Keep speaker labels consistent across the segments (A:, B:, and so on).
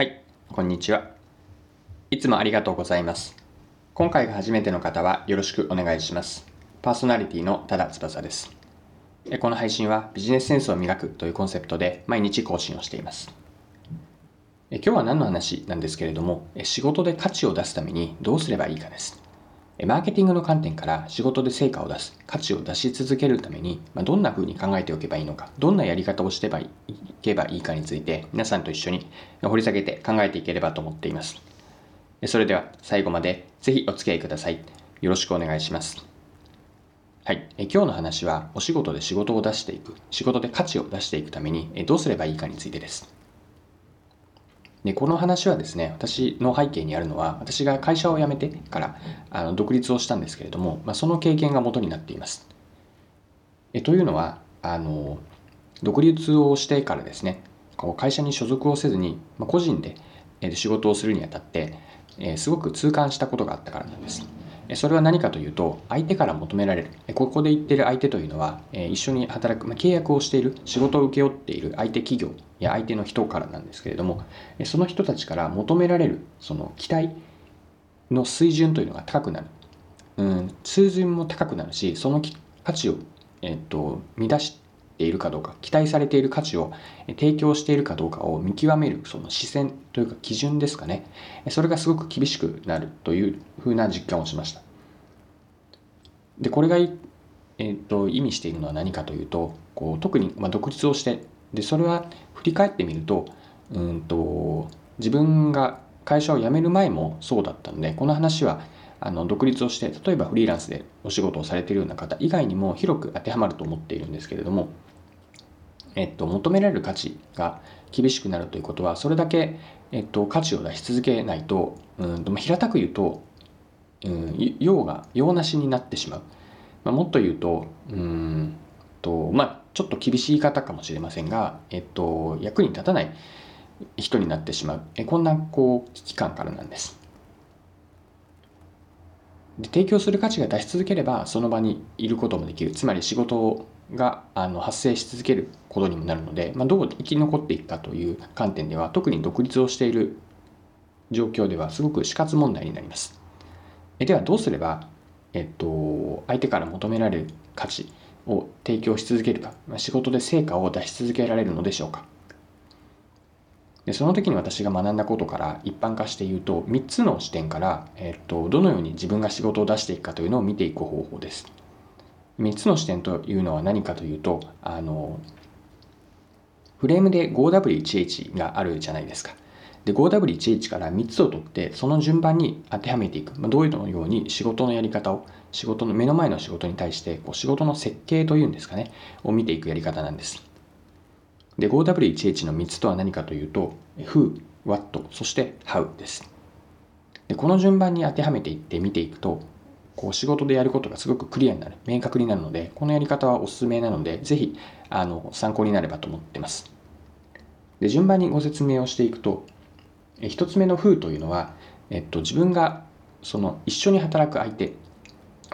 A: はい、こんにちは。いつもありがとうございます。今回が初めての方はよろしくお願いします。パーソナリティの多田翼です。この配信はビジネスセンスを磨くというコンセプトで毎日更新をしています。え今日は何の話なんですけれども、え仕事で価値を出すためにどうすればいいかです。マーケティングの観点から仕事で成果を出す、価値を出し続けるために、ま、どんな風に考えておけばいいのか、どんなやり方をしてばいけばいいかについて、皆さんと一緒に掘り下げて考えていければと思っています。それでは最後までぜひお付き合いください。よろしくお願いします。はい、え今日の話はお仕事で仕事を出していく、仕事で価値を出していくためにえどうすればいいかについてです。でこの話はですね私の背景にあるのは私が会社を辞めてからあの独立をしたんですけれども、まあ、その経験が元になっています。えというのはあの独立をしてからですねこう会社に所属をせずに、まあ、個人で仕事をするにあたってえすごく痛感したことがあったからなんです。それは何かというと相手から求められるここで言ってる相手というのは一緒に働く、ま、契約をしている仕事を請け負っている相手企業や相手の人からなんですけれどもその人たちから求められるその期待の水準というのが高くなる、うん、水準も高くなるしその価値を、えっと、乱しているかどうか期待されている価値を提供しているかどうかを見極めるその視線というか基準ですかね。それがすごく厳しくなるというふうな実感をしました。でこれが、えー、と意味しているのは何かというとこう特に、まあ、独立をしてでそれは振り返ってみるとうんと自分が会社を辞める前もそうだったのでこの話はあの独立をして例えばフリーランスでお仕事をされているような方以外にも広く当てはまると思っているんですけれども、えっと、求められる価値が厳しくなるということはそれだけ、えっと、価値を出し続けないとうんと、平たく言うと、うん、用が用なしになってしまう、まあ、もっと言うとうんとまあちょっと厳しい言い方かもしれませんが、えっと、役に立たない人になってしまう。えこんなこう危機感からなんです。で提供する価値が出し続ければその場にいることもできる。つまり仕事をがあの発生し続けることにもなるので、まあ、どう生き残っていくかという観点では特に独立をしている状況ではすごく死活問題になります。えではどうすれば、えっと、相手から求められる価値を提供し続けるか、まあ、仕事で成果を出し続けられるのでしょうか。でその時に私が学んだことから一般化して言うと3つの視点から、えっと、どのように自分が仕事を出していくかというのを見ていく方法です。3つの視点というのは何かというとあのフレームで 5W1H があるじゃないですか。で 5W1H から3つを取ってその順番に当てはめていく、まあ、どういうのように仕事のやり方を仕事の目の前の仕事に対してこう仕事の設計というんですかねを見ていくやり方なんです。で 5W1H の3つとは何かというと Who、What、そして How です。でこの順番に当てはめていって見ていくとこう仕事でやることがすごくクリアになる明確になるのでこのやり方はおすすめなのでぜひあの参考になればと思ってます。で順番にご説明をしていくと1つ目の風というのは、えっと、自分がその一緒に働く相手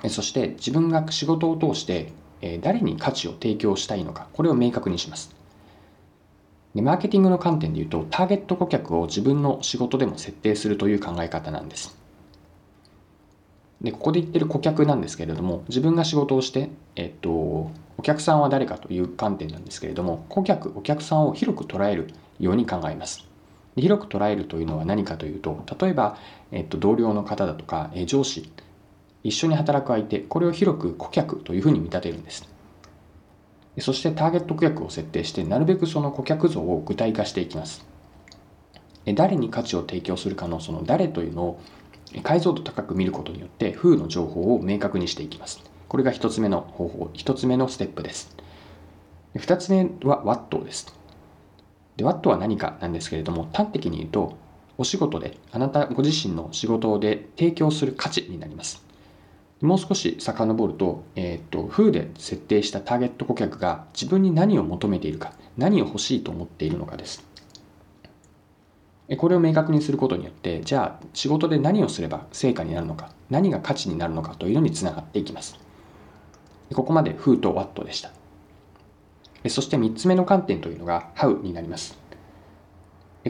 A: そして自分が仕事を通して誰に価値を提供したいのかこれを明確にします。でマーケティングの観点で言うとターゲット顧客を自分の仕事でも設定するという考え方なんです。でここで言ってる顧客なんですけれども自分が仕事をして、えっと、お客さんは誰かという観点なんですけれども顧客お客さんを広く捉えるように考えます。広く捉えるというのは何かというと例えば、えっと、同僚の方だとか上司一緒に働く相手これを広く顧客というふうに見立てるんです。そしてターゲット顧客を設定してなるべくその顧客像を具体化していきます。誰に価値を提供するかのその誰というのを解像度高く見ることによって風の情報を明確にしていきます。これが一つ目の方法一つ目のステップです。二つ目は Watt です。で What は何かなんですけれども端的に言うとお仕事であなたご自身の仕事で提供する価値になります。もう少し遡ると、えっ、ー、と、風で設定したターゲット顧客が自分に何を求めているか、何を欲しいと思っているのかです。これを明確にすることによって、じゃあ仕事で何をすれば成果になるのか、何が価値になるのかというのにつながっていきます。ここまで Who と What でした。そして3つ目の観点というのが How になります。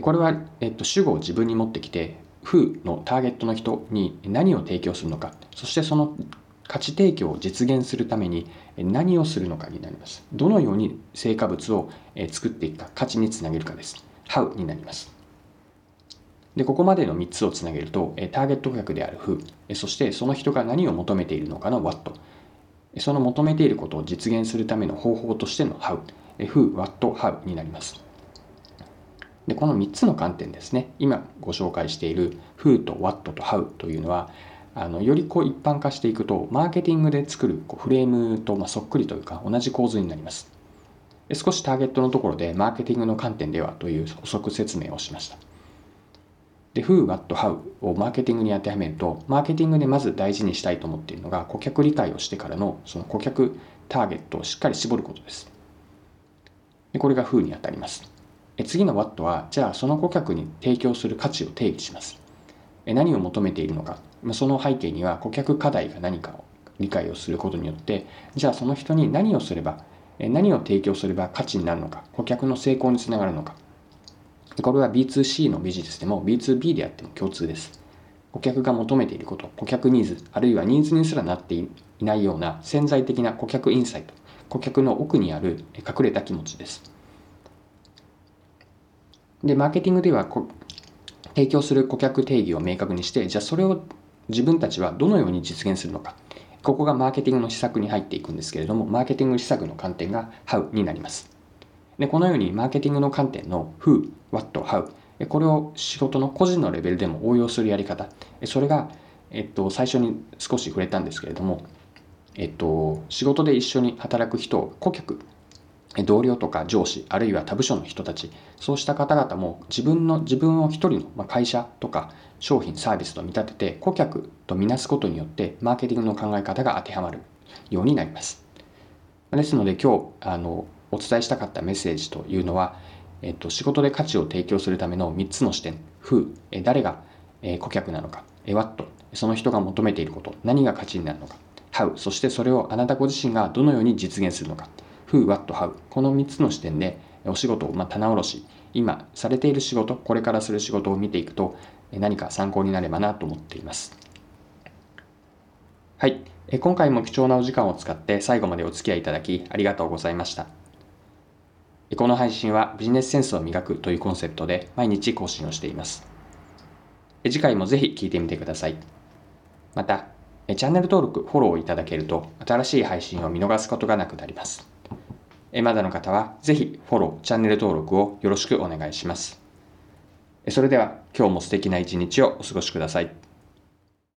A: これは、えっと、主語を自分に持ってきて Who のターゲットの人に何を提供するのかそしてその価値提供を実現するために何をするのかになりますどのように成果物を作っていくか価値につなげるかです How になりますでここまでの3つをつなげるとターゲット顧客である Who そしてその人が何を求めているのかの What その求めていることを実現するための方法としての How Who, What, How になります。でこの3つの観点ですね。今ご紹介している Who と What と How というのはあのよりこう一般化していくとマーケティングで作るこうフレームとまそっくりというか同じ構図になります。少しターゲットのところでマーケティングの観点ではという補足説明をしました。で Who, What, How をマーケティングに当てはめるとマーケティングでまず大事にしたいと思っているのが顧客理解をしてからのその顧客ターゲットをしっかり絞ることです。でこれが Who にあたります。え次の What はじゃあその顧客に提供する価値を定義します。え何を求めているのか。その背景には顧客課題が何かを理解をすることによってじゃあその人に何をすれば何を提供すれば価値になるのか顧客の成功につながるのか。これは B2C のビジネスでも B2B であっても共通です。顧客が求めていること顧客ニーズあるいはニーズにすらなっていないような潜在的な顧客インサイト顧客の奥にある隠れた気持ちです。でマーケティングでは提供する顧客定義を明確にしてじゃあそれを自分たちはどのように実現するのか。ここがマーケティングの施策に入っていくんですけれどもマーケティング施策の観点が How になります。でこのようにマーケティングの観点の Who、What、How これを仕事の個人のレベルでも応用するやり方それが、えっと、最初に少し触れたんですけれども、えっと、仕事で一緒に働く人顧客同僚とか上司あるいは他部署の人たちそうした方々も自分の自分を一人の会社とか商品サービスと見立てて顧客とみなすことによってマーケティングの考え方が当てはまるようになります。ですので今日あのお伝えしたかったメッセージというのは、えっと、仕事で価値を提供するための3つの視点。Who 誰が顧客なのか。What その人が求めていること。何が価値になるのか。How そしてそれをあなたご自身がどのように実現するのか。Who, What, How この3つの視点でお仕事を、まあ、棚卸し。今されている仕事これからする仕事を見ていくと何か参考になればなと思っています。はい。今回も貴重なお時間を使って最後までお付き合いいただきありがとうございました。この配信はビジネスセンスを磨くというコンセプトで毎日更新をしています次回もぜひ聞いてみてくださいまたチャンネル登録フォローいただけると新しい配信を見逃すことがなくなりますまだの方はぜひフォロー、チャンネル登録をよろしくお願いします。それでは今日も素敵な一日をお過ごしください。